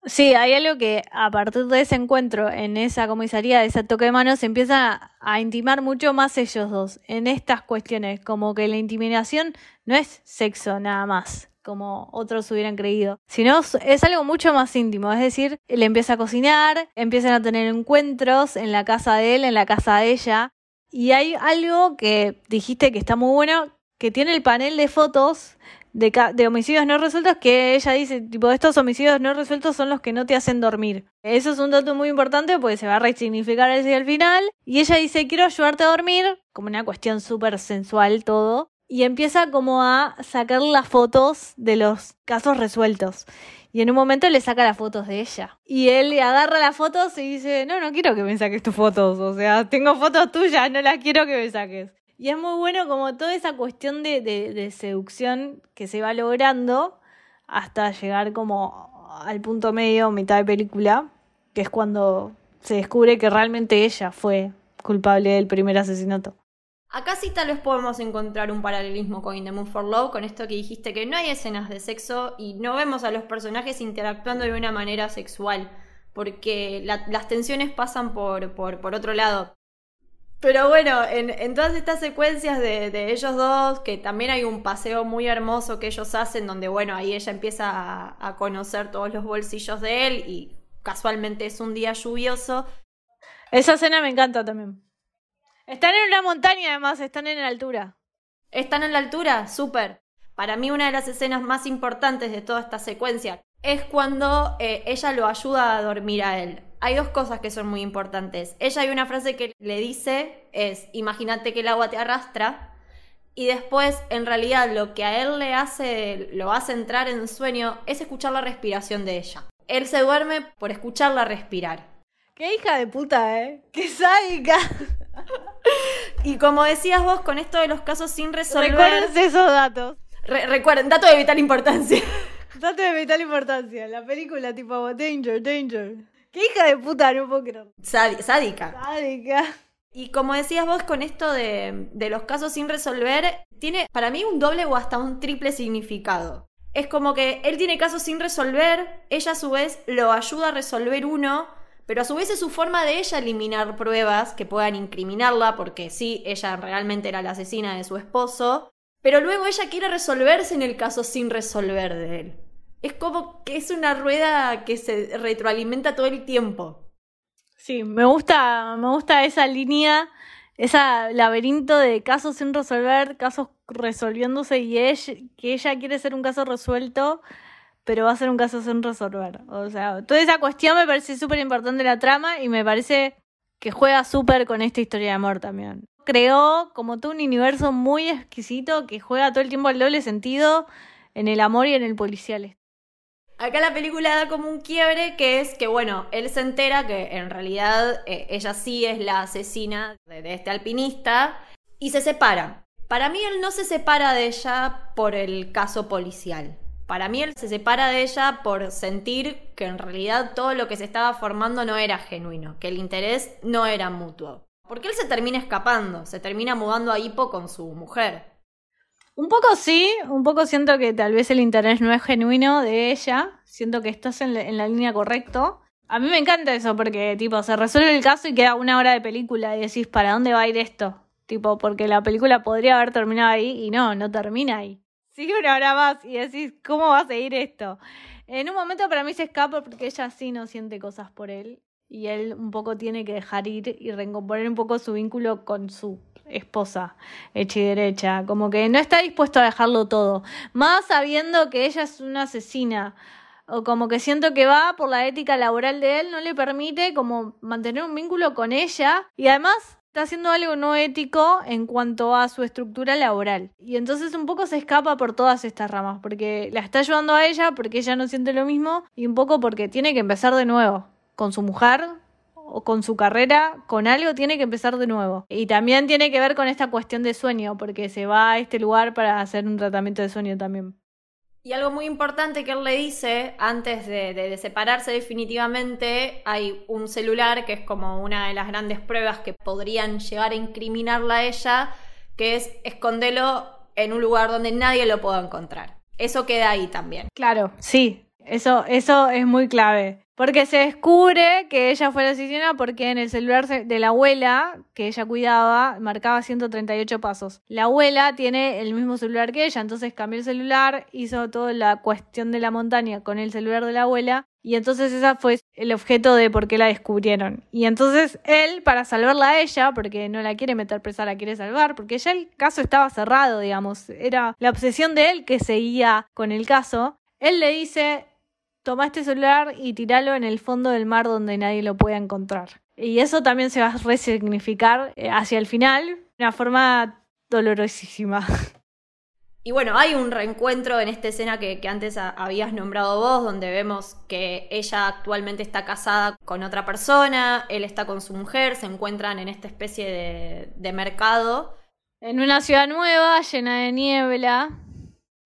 Sí, hay algo que a partir de ese encuentro en esa comisaría, de ese toque de mano, se empieza a intimar mucho más ellos dos en estas cuestiones, como que la intimidación no es sexo nada más como otros hubieran creído, sino es algo mucho más íntimo, es decir, él empieza a cocinar, empiezan a tener encuentros en la casa de él, en la casa de ella, y hay algo que dijiste que está muy bueno, que tiene el panel de fotos de, homicidios no resueltos que ella dice, tipo, estos homicidios no resueltos son los que no te hacen dormir. Eso es un dato muy importante porque se va a resignificar así al final. Y ella dice, quiero ayudarte a dormir, como una cuestión súper sensual todo. Y empieza como a sacar las fotos de los casos resueltos. Y en un momento le saca las fotos de ella. Y él le agarra las fotos y dice, no, no quiero que me saques tus fotos. O sea, tengo fotos tuyas, no las quiero que me saques. Y es muy bueno como toda esa cuestión de, de, seducción que se va logrando hasta llegar como al punto medio, mitad de película, que es cuando se descubre que realmente ella fue culpable del primer asesinato. Acá sí tal vez podemos encontrar un paralelismo con In the Mood for Love, con esto que dijiste que no hay escenas de sexo y no vemos a los personajes interactuando de una manera sexual, porque las tensiones pasan por, por, otro lado. Pero bueno, en, todas estas secuencias de, ellos dos, que también hay un paseo muy hermoso que ellos hacen, donde bueno, ahí ella empieza a, conocer todos los bolsillos de él y casualmente es un día lluvioso. Esa escena me encanta también. Están en una montaña además, están en la altura. Están en la altura, súper. Para mí una de las escenas más importantes de toda esta secuencia es cuando eh, ella lo ayuda a dormir a él hay dos cosas que son muy importantes. Ella hay una frase que le dice es, imagínate que el agua te arrastra, y después en realidad lo que a él le hace, lo hace entrar en sueño, es escuchar la respiración de ella. Él se duerme por escucharla respirar. Qué hija de puta, ¿eh? Qué sádica. Y como decías vos, con esto de los casos sin resolver... Recuerden esos datos. recuerden, dato de vital importancia. dato de vital importancia. La película tipo Danger, Danger. Qué hija de puta, no puedo creer. sádica. Sádica. Y como decías vos con esto de, de los casos sin resolver, tiene para mí un doble o hasta un triple significado. Es como que él tiene casos sin resolver, ella a su vez lo ayuda a resolver uno, pero a su vez es su forma de ella eliminar pruebas que puedan incriminarla, porque sí, ella realmente era la asesina de su esposo, pero luego ella quiere resolverse en el caso sin resolver de él. Es como que es una rueda que se retroalimenta todo el tiempo. Sí, me gusta, me gusta esa línea, ese laberinto de casos sin resolver, casos resolviéndose y que ella quiere ser un caso resuelto, pero va a ser un caso sin resolver. O sea, toda esa cuestión me parece súper importante la trama y me parece que juega súper con esta historia de amor también. Creó como todo un universo muy exquisito que juega todo el tiempo al doble sentido en el amor y en el policial. Acá la película da como un quiebre que es que, bueno, él se entera que en realidad eh, ella sí es la asesina de, este alpinista y se separa. Para mí él no se separa de ella por el caso policial. Para mí él se separa de ella por sentir que en realidad todo lo que se estaba formando no era genuino, que el interés no era mutuo. Porque él se termina escapando, se termina mudando a Hippo con su mujer. Un poco sí, un poco siento que tal vez el interés no es genuino de ella, siento que estás en la, línea correcto. A mí me encanta eso porque, tipo, se resuelve el caso y queda una hora de película y decís, ¿para dónde va a ir esto? Tipo, porque la película podría haber terminado ahí y no, no termina ahí. Sigue una hora más y decís, ¿cómo va a seguir esto? En un momento para mí se escapa porque ella sí no siente cosas por él y él un poco tiene que dejar ir y recomponer un poco su vínculo con su esposa hecha y derecha, como que no está dispuesto a dejarlo todo, más sabiendo que ella es una asesina, o como que siento que va por la ética laboral de él, no le permite como mantener un vínculo con ella. Y además está haciendo algo no ético en cuanto a su estructura laboral. Y entonces un poco se escapa por todas estas ramas, porque la está ayudando a ella, porque ella no siente lo mismo, y un poco porque tiene que empezar de nuevo con su mujer, o con su carrera, con algo tiene que empezar de nuevo. Y también tiene que ver con esta cuestión de sueño, porque se va a este lugar para hacer un tratamiento de sueño también. Y algo muy importante que él le dice, antes de, separarse definitivamente, hay un celular que es como una de las grandes pruebas que podrían llegar a incriminarla a ella, que es esconderlo en un lugar donde nadie lo pueda encontrar. Eso queda ahí también. Claro, sí, Eso, eso es muy clave. Porque se descubre que ella fue la asesina porque en el celular de la abuela, que ella cuidaba, marcaba 138 pasos. La abuela tiene el mismo celular que ella, entonces cambió el celular, hizo toda la cuestión de la montaña con el celular de la abuela y entonces ese fue el objeto de por qué la descubrieron. Y entonces él, para salvarla a ella, porque no la quiere meter presa, la quiere salvar, porque ya el caso estaba cerrado, digamos, era la obsesión de él que seguía con el caso, él le dice, toma este celular y tiralo en el fondo del mar donde nadie lo pueda encontrar. Y eso también se va a resignificar eh, hacia el final de una forma dolorosísima. Y bueno, hay un reencuentro en esta escena que, antes habías nombrado vos, donde vemos que ella actualmente está casada con otra persona, él está con su mujer, se encuentran en esta especie de, de mercado. En una ciudad nueva, llena de niebla.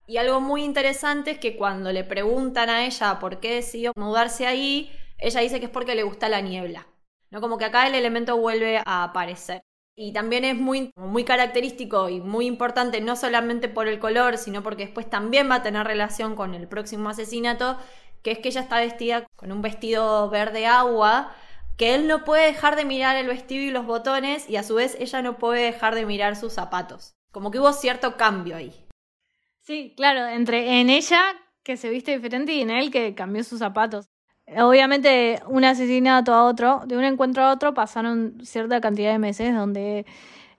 Y algo muy interesante es que cuando le preguntan a ella por qué decidió mudarse ahí, ella dice que es porque le gusta la niebla. ¿no? Como que acá el elemento vuelve a aparecer. Y también es muy, muy característico y muy importante, no solamente por el color, sino porque después también va a tener relación con el próximo asesinato, que es que ella está vestida con un vestido verde agua, que él no puede dejar de mirar el vestido y los botones, y a su vez ella no puede dejar de mirar sus zapatos. Como que hubo cierto cambio ahí. Sí, claro, entre en ella que se viste diferente y en él que cambió sus zapatos. Obviamente, un asesinato a otro, de un encuentro a otro, pasaron cierta cantidad de meses donde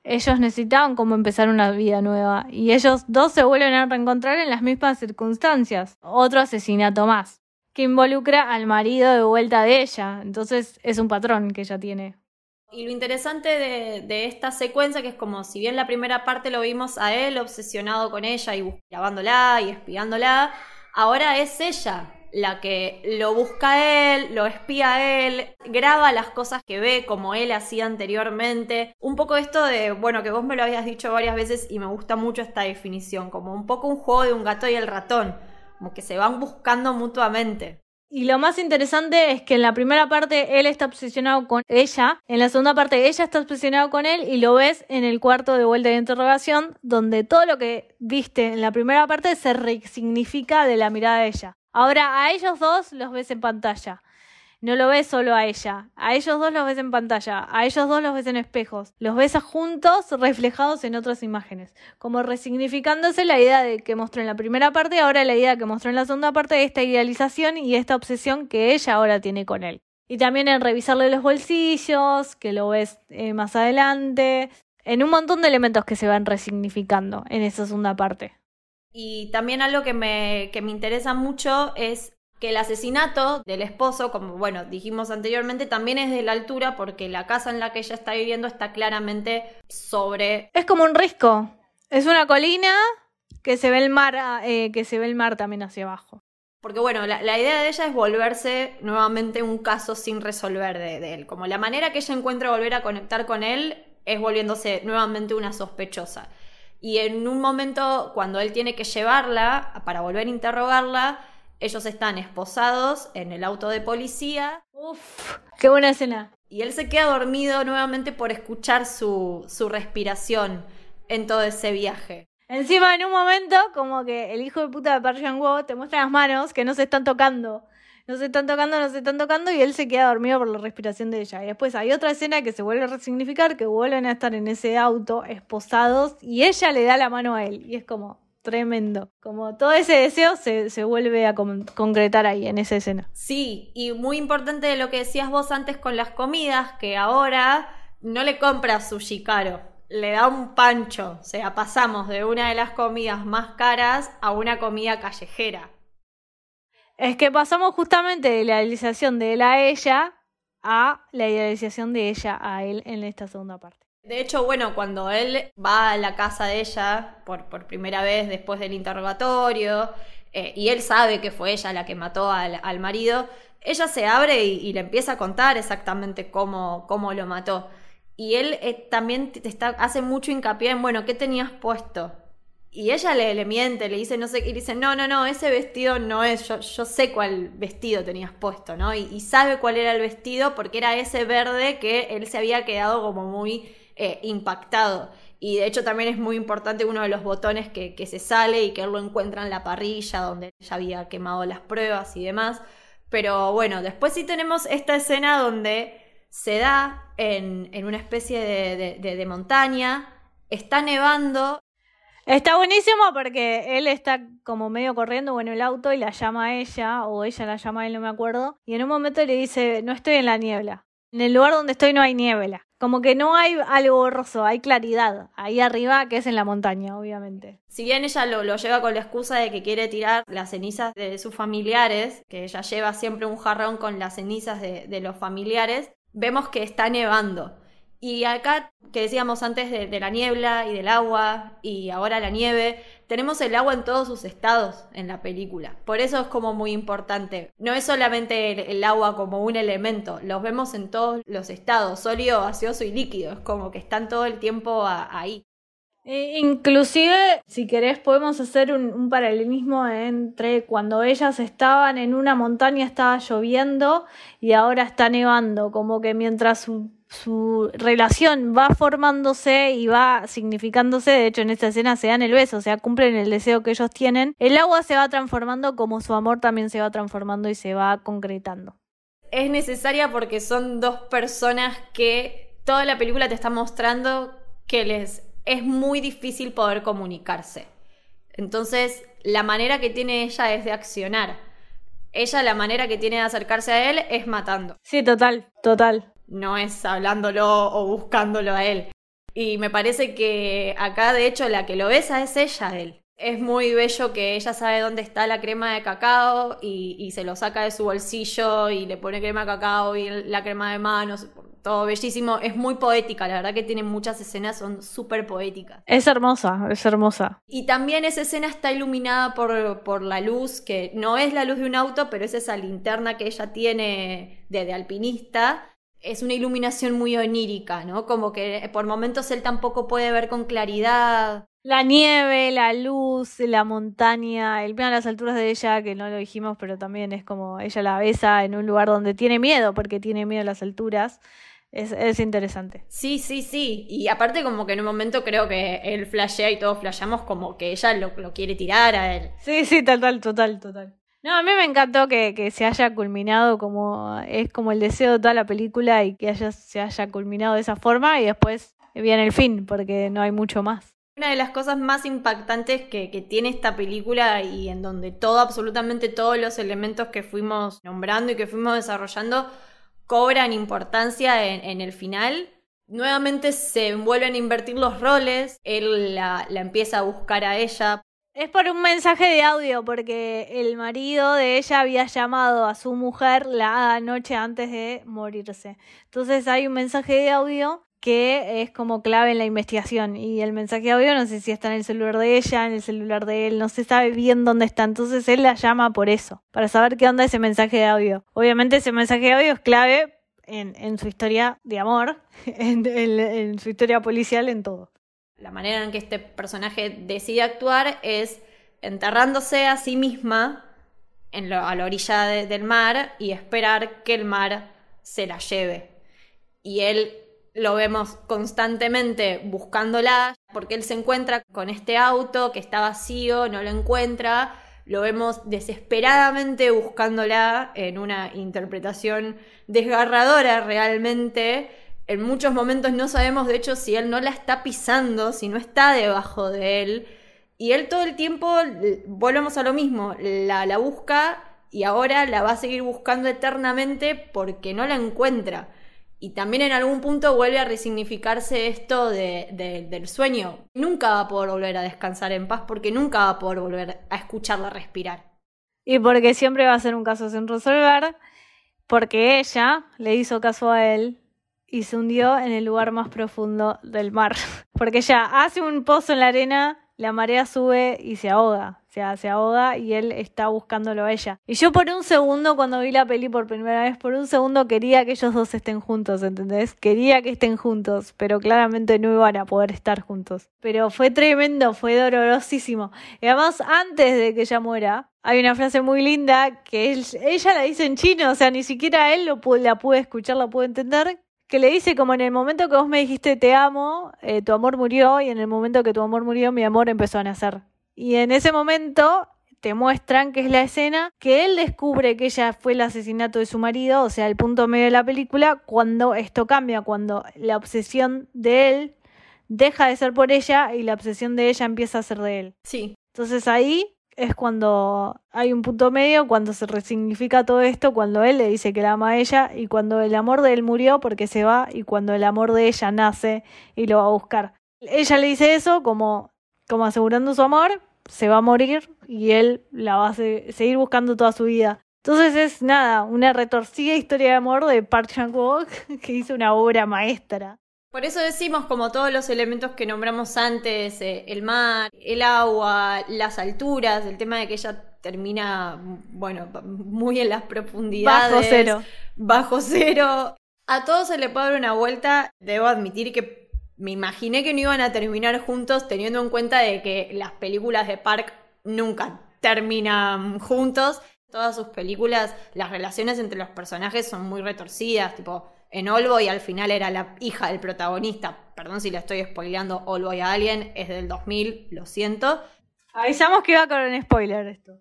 ellos necesitaban como empezar una vida nueva y ellos dos se vuelven a reencontrar en las mismas circunstancias. Otro asesinato más, que involucra al marido de vuelta de ella. Entonces es un patrón que ella tiene. Y lo interesante de, esta secuencia, que es como si bien la primera parte lo vimos a él obsesionado con ella y grabándola y espiándola, ahora es ella la que lo busca a él, lo espía a él, graba las cosas que ve como él hacía anteriormente. Un poco esto de, bueno, que vos me lo habías dicho varias veces y me gusta mucho esta definición, como un poco un juego de un gato y el ratón, como que se van buscando mutuamente. Y lo más interesante es que en la primera parte él está obsesionado con ella, en la segunda parte ella está obsesionada con él y lo ves en el cuarto de vuelta de interrogación, donde todo lo que viste en la primera parte se resignifica de la mirada de ella. Ahora a ellos dos los ves en pantalla. No lo ves solo a ella. A ellos dos los ves en pantalla. A ellos dos los ves en espejos. Los ves juntos reflejados en otras imágenes. Como resignificándose la idea de que mostró en la primera parte, ahora la idea que mostró en la segunda parte esta idealización y esta obsesión que ella ahora tiene con él. Y también en revisarle los bolsillos, que lo ves eh, más adelante. En un montón de elementos que se van resignificando en esa segunda parte. Y también algo que me, que me interesa mucho es que el asesinato del esposo, como bueno, dijimos anteriormente, también es de la altura porque la casa en la que ella está viviendo está claramente sobre... Es como un risco. Es una colina que se ve el mar, eh, que se ve el mar también hacia abajo. Porque bueno, la, idea de ella es volverse nuevamente un caso sin resolver de, de, él. Como la manera que ella encuentra volver a conectar con él es volviéndose nuevamente una sospechosa. Y en un momento, cuando él tiene que llevarla para volver a interrogarla, ellos están esposados en el auto de policía. Uf, qué buena escena. Y él se queda dormido nuevamente por escuchar su, su respiración en todo ese viaje. Encima, en un momento, como que el hijo de puta de Park Chan-wook te muestra las manos que no se están tocando. No se están tocando, no se están tocando y él se queda dormido por la respiración de ella. Y después hay otra escena que se vuelve a resignificar, que vuelven a estar en ese auto esposados y ella le da la mano a él. Y es como, tremendo. Como todo ese deseo se, se vuelve a concretar ahí en esa escena. Sí, y muy importante de lo que decías vos antes con las comidas, que ahora no le compra sushi caro, le da un pancho. O sea, pasamos de una de las comidas más caras a una comida callejera. Es que pasamos justamente de la idealización de él a ella a la idealización de ella a él en esta segunda parte. De hecho, bueno, cuando él va a la casa de ella por, por primera vez después del interrogatorio, eh, y él sabe que fue ella la que mató al, marido, ella se abre y, le empieza a contar exactamente cómo, cómo lo mató. Y él eh, también está, hace mucho hincapié en, bueno, ¿qué tenías puesto? Y ella le, le miente, le dice, no sé, y dice, no, no, no, ese vestido no es, yo, yo sé cuál vestido tenías puesto, ¿no? Y sabe cuál era el vestido porque era ese verde que él se había quedado como muy eh, impactado. Y de hecho también es muy importante uno de los botones que, se sale y que él lo encuentra en la parrilla donde ya había quemado las pruebas y demás. Pero bueno, después sí tenemos esta escena donde se da en, en una especie de, de, montaña, está nevando. Está buenísimo porque él está como medio corriendo en el auto y la llama a ella, o ella la llama a él, no me acuerdo, y en un momento le dice, no estoy en la niebla. En el lugar donde estoy no hay niebla. Como que no hay algo borroso, hay claridad ahí arriba, que es en la montaña, obviamente. Si bien ella lo, lo, lleva con la excusa de que quiere tirar las cenizas de sus familiares, que ella lleva siempre un jarrón con las cenizas de, los familiares, vemos que está nevando. Y acá, que decíamos antes de, la niebla y del agua, y ahora la nieve, tenemos el agua en todos sus estados en la película. Por eso es como muy importante. No es solamente el, agua como un elemento, los vemos en todos los estados, sólido, gaseoso y líquido. Es como que están todo el tiempo ahí. Eh, inclusive, si querés, podemos hacer un, un, paralelismo entre cuando ellas estaban en una montaña estaba lloviendo y ahora está nevando, como que mientras su, relación va formándose y va significándose, de hecho en esta escena se dan el beso, o sea, cumplen el deseo que ellos tienen, el agua se va transformando como su amor también se va transformando y se va concretando. Es necesaria porque son dos personas que toda la película te está mostrando que les es muy difícil poder comunicarse. Entonces, la manera que tiene ella es de accionar. Ella la manera que tiene de acercarse a él es matando. Sí, total, total. No es hablándolo o buscándolo a él. Y me parece que acá, de hecho, la que lo besa es ella, él. Es muy bello que ella sabe dónde está la crema de cacao y, y, se lo saca de su bolsillo y le pone crema de cacao y la crema de manos todo bellísimo, es muy poética, la verdad que tiene muchas escenas, son súper poéticas. Es hermosa, es hermosa. Y también esa escena está iluminada por, por, la luz, que no es la luz de un auto, pero es esa linterna que ella tiene de, de alpinista. Es una iluminación muy onírica, ¿no? Como que por momentos él tampoco puede ver con claridad. La nieve, la luz, la montaña, el plan a las alturas de ella, que no lo dijimos, pero también es como ella la besa en un lugar donde tiene miedo, porque tiene miedo a las alturas. Es, es, interesante. Sí, sí, sí. Y aparte como que en un momento creo que él flashea y todos flasheamos como que ella lo, lo quiere tirar a él. Sí, sí, total, total, total. No, a mí me encantó que, que, se haya culminado como es como el deseo de toda la película y que haya, se haya culminado de esa forma y después viene el fin porque no hay mucho más. Una de las cosas más impactantes que, que, tiene esta película y en donde todo, absolutamente todos los elementos que fuimos nombrando y que fuimos desarrollando cobran importancia en, en el final. Nuevamente se vuelven a invertir los roles, él la, la empieza a buscar a ella. Es por un mensaje de audio, porque el marido de ella había llamado a su mujer la noche antes de morirse. Entonces hay un mensaje de audio que es como clave en la investigación. Y el mensaje de audio no sé si está en el celular de ella, en el celular de él, no se sabe bien dónde está. Entonces él la llama por eso, para saber qué onda ese mensaje de audio. Obviamente ese mensaje de audio es clave en, en su historia de amor, en, en, en su historia policial, en todo. La manera en que este personaje decide actuar es enterrándose a sí misma en a la orilla de, del mar y esperar que el mar se la lleve. Y él lo vemos constantemente buscándola porque él se encuentra con este auto que está vacío, no lo encuentra, lo vemos desesperadamente buscándola en una interpretación desgarradora realmente. En muchos momentos no sabemos de hecho si él no la está pisando, si no está debajo de él. Y él todo el tiempo, volvemos a lo mismo, la, la busca y ahora la va a seguir buscando eternamente porque no la encuentra. Y también en algún punto vuelve a resignificarse esto de, de, del sueño. Nunca va a poder volver a descansar en paz porque nunca va a poder volver a escucharla respirar. Y porque siempre va a ser un caso sin resolver, porque ella le hizo caso a él y se hundió en el lugar más profundo del mar. Porque ella hace un pozo en la arena, la marea sube y se ahoga. O sea, se ahoga y él está buscándolo a ella. Y yo por un segundo, cuando vi la peli por primera vez, por un segundo quería que ellos dos estén juntos, ¿entendés? Quería que estén juntos, pero claramente no iban a poder estar juntos. Pero fue tremendo, fue dolorosísimo. Y además, antes de que ella muera, hay una frase muy linda que él, ella la dice en chino, o sea, ni siquiera él la pude escuchar, la pude entender, que le dice como en el momento que vos me dijiste te amo, eh, tu amor murió y en el momento que tu amor murió, mi amor empezó a nacer. Y en ese momento te muestran que es la escena que él descubre que ella fue el asesinato de su marido, o sea, el punto medio de la película, cuando esto cambia, cuando la obsesión de él deja de ser por ella y la obsesión de ella empieza a ser de él. Sí. Entonces ahí es cuando hay un punto medio, cuando se resignifica todo esto, cuando él le dice que la ama a ella y cuando el amor de él murió porque se va y cuando el amor de ella nace y lo va a buscar. Ella le dice eso como, como asegurando su amor, se va a morir y él la va a seguir buscando toda su vida. Entonces es nada, una retorcida historia de amor de Park Chan-wook que hizo una obra maestra. Por eso decimos como todos los elementos que nombramos antes, eh, el mar, el agua, las alturas, el tema de que ella termina, bueno, muy en las profundidades. Bajo cero. Bajo cero. A todos se le puede dar una vuelta. Debo admitir que me imaginé que no iban a terminar juntos teniendo en cuenta de que las películas de Park nunca terminan juntos. Todas sus películas, las relaciones entre los personajes son muy retorcidas, tipo en y al final era la hija del protagonista. Perdón si le estoy spoileando Boy a alguien, es del 2000, lo siento. Avisamos que iba con un spoiler esto.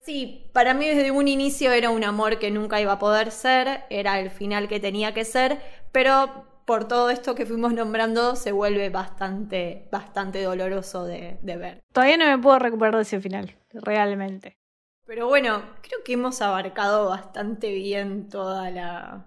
Sí, para mí desde un inicio era un amor que nunca iba a poder ser, era el final que tenía que ser, pero por todo esto que fuimos nombrando se vuelve bastante, bastante doloroso de, de ver. Todavía no me puedo recuperar de ese final, realmente. Pero bueno, creo que hemos abarcado bastante bien toda la,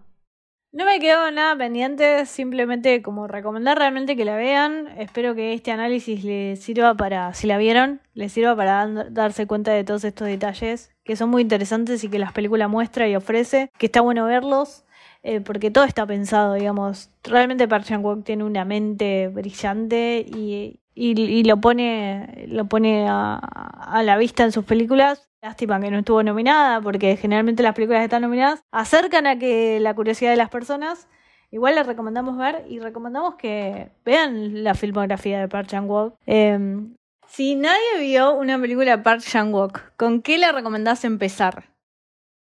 no me quedó nada pendiente, simplemente como recomendar realmente que la vean. Espero que este análisis les sirva para, si la vieron, les sirva para darse cuenta de todos estos detalles que son muy interesantes y que las películas muestra y ofrece, que está bueno verlos. Eh, porque todo está pensado, digamos. Realmente Park Chan-wook tiene una mente brillante y, y, lo pone, lo pone a, la vista en sus películas Lástima que no estuvo nominada, porque generalmente las películas que están nominadas acercan a que la curiosidad de las personas. Igual les recomendamos ver y recomendamos que vean la filmografía de Park Chan-wook. Em, si nadie vio una película de Park Chan-wook, ¿con qué le recomendás empezar?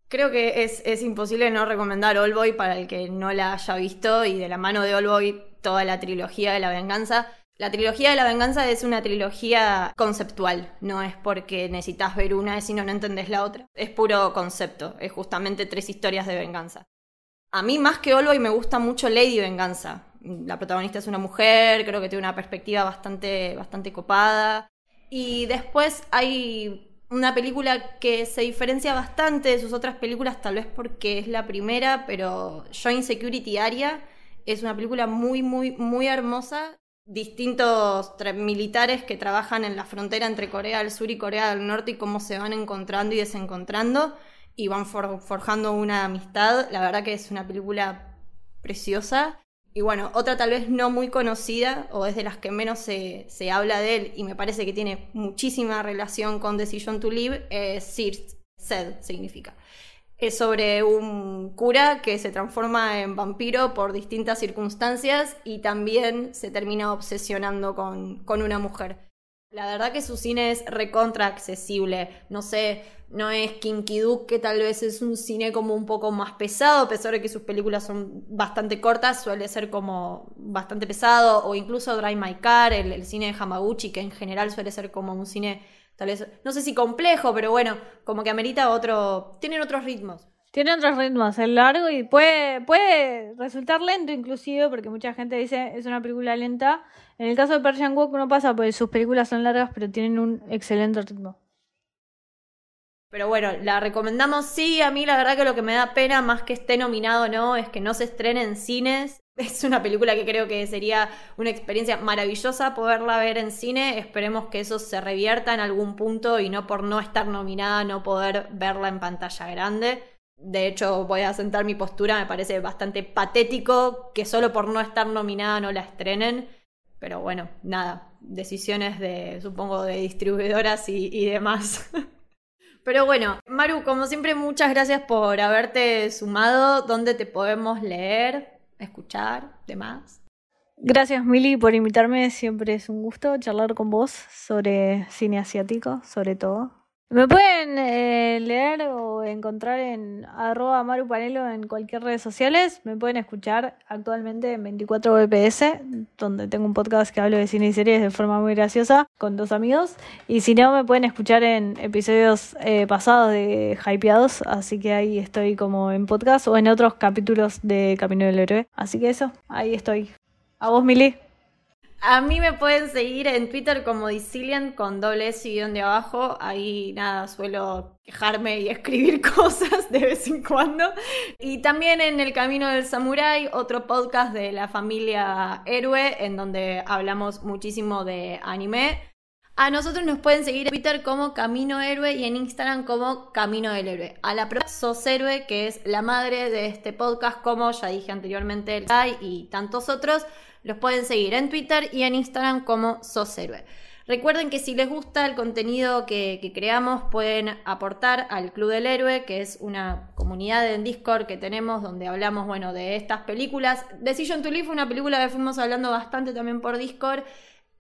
Creo que es, es imposible no recomendar Boy para el que no la haya visto y de la mano de Boy toda la trilogía de la venganza. La trilogía de la venganza es una trilogía conceptual, no es porque necesitas ver una si no, no entendés la otra. Es puro concepto, es justamente tres historias de venganza. A mí más que Olboy me gusta mucho Lady Venganza. La protagonista es una mujer, creo que tiene una perspectiva bastante, bastante copada. Y después hay una película que se diferencia bastante de sus otras películas, tal vez porque es la primera, pero Joint Security Area es una película muy, muy, muy hermosa distintos militares que trabajan en la frontera entre Corea del Sur y Corea del Norte y cómo se van encontrando y desencontrando y van forjando una amistad. La verdad que es una película preciosa. Y bueno, otra tal vez no muy conocida o es de las que menos se, se habla de él y me parece que tiene muchísima relación con Decision to Live, es Sed significa es sobre un cura que se transforma en vampiro por distintas circunstancias y también se termina obsesionando con, con una mujer. La verdad que su cine es recontra accesible. No sé, no es Kinky Duke, que tal vez es un cine como un poco más pesado, a pesar de que sus películas son bastante cortas, suele ser como bastante pesado, o incluso Drive My Car, el, el cine de Hamaguchi, que en general suele ser como un cine Tal vez, no sé si complejo, pero bueno, como que amerita otro. Tienen otros ritmos. Tiene otros ritmos, es largo y puede, puede resultar lento inclusive, porque mucha gente dice es una película lenta. En el caso de Persian Walk no pasa porque sus películas son largas, pero tienen un excelente ritmo. Pero bueno, la recomendamos sí, a mí la verdad que lo que me da pena, más que esté nominado o no, es que no se estrene en cines. Es una película que creo que sería una experiencia maravillosa poderla ver en cine. Esperemos que eso se revierta en algún punto y no por no estar nominada no poder verla en pantalla grande. De hecho, voy a sentar mi postura, me parece bastante patético que solo por no estar nominada no la estrenen. Pero bueno, nada, decisiones de, supongo, de distribuidoras y, y demás. Pero bueno, Maru, como siempre, muchas gracias por haberte sumado. ¿Dónde te podemos leer? Escuchar, demás. Gracias Mili por invitarme, siempre es un gusto charlar con vos sobre cine asiático, sobre todo. Me pueden eh, leer o encontrar en arroba marupanelo en cualquier redes sociales. Me pueden escuchar actualmente en 24 BPS, donde tengo un podcast que hablo de cine y series de forma muy graciosa con dos amigos. Y si no, me pueden escuchar en episodios eh, pasados de Hypeados. Así que ahí estoy como en podcast o en otros capítulos de Camino del Héroe. Así que eso, ahí estoy. A vos, Mili. A mí me pueden seguir en Twitter como Dicilian con doble S y guion de abajo. Ahí nada, suelo quejarme y escribir cosas de vez en cuando. Y también en El Camino del Samurai, otro podcast de la familia Héroe, en donde hablamos muchísimo de anime. A nosotros nos pueden seguir en Twitter como Camino Héroe y en Instagram como Camino del Héroe. A la propia Sos Héroe, que es la madre de este podcast, como ya dije anteriormente, el y tantos otros los pueden seguir en Twitter y en Instagram como Sos Héroe. Recuerden que si les gusta el contenido que, creamos, pueden aportar al Club del Héroe, que es una comunidad en Discord que tenemos donde hablamos, bueno, de estas películas. Decision to Live una película que fuimos hablando bastante también por Discord,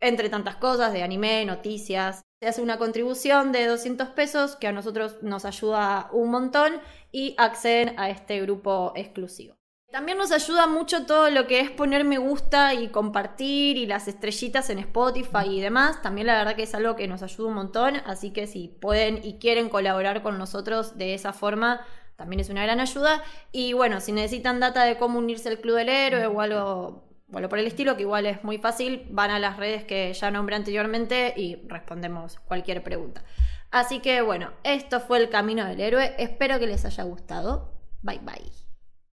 entre tantas cosas, de anime, noticias. Se hace una contribución de 200 pesos que a nosotros nos ayuda un montón y acceden a este grupo exclusivo. También nos ayuda mucho todo lo que es poner me gusta y compartir y las estrellitas en Spotify y demás. También la verdad que es algo que nos ayuda un montón. Así que si pueden y quieren colaborar con nosotros de esa forma, también es una gran ayuda. Y bueno, si necesitan data de cómo unirse al Club del Héroe o algo, por el estilo, que igual es muy fácil, van a las redes que ya nombré anteriormente y respondemos cualquier pregunta. Así que bueno, esto fue el Camino del Héroe. Espero que les haya gustado. Bye bye.